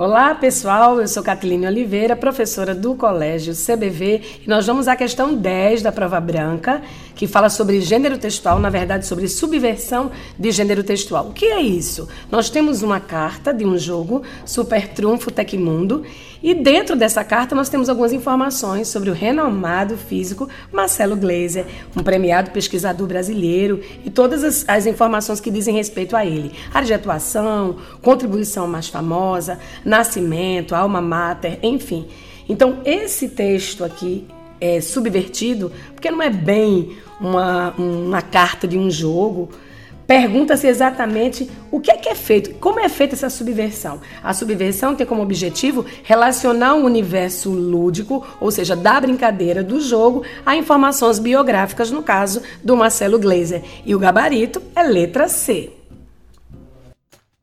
Olá, pessoal. Eu sou Catiline Oliveira, professora do Colégio CBV, e nós vamos à questão 10 da prova branca, que fala sobre gênero textual, na verdade, sobre subversão de gênero textual. O que é isso? Nós temos uma carta de um jogo, Super Trunfo Tecmundo, e dentro dessa carta nós temos algumas informações sobre o renomado físico Marcelo Gleiser, um premiado pesquisador brasileiro, e todas as, as informações que dizem respeito a ele. Área de atuação, contribuição mais famosa, nascimento, alma mater, enfim. Então, esse texto aqui é subvertido, porque não é bem uma, uma carta de um jogo, pergunta-se exatamente o que é que é feito, como é feita essa subversão. A subversão tem como objetivo relacionar o universo lúdico, ou seja, da brincadeira do jogo, a informações biográficas, no caso do Marcelo Gleiser. E o gabarito é letra C.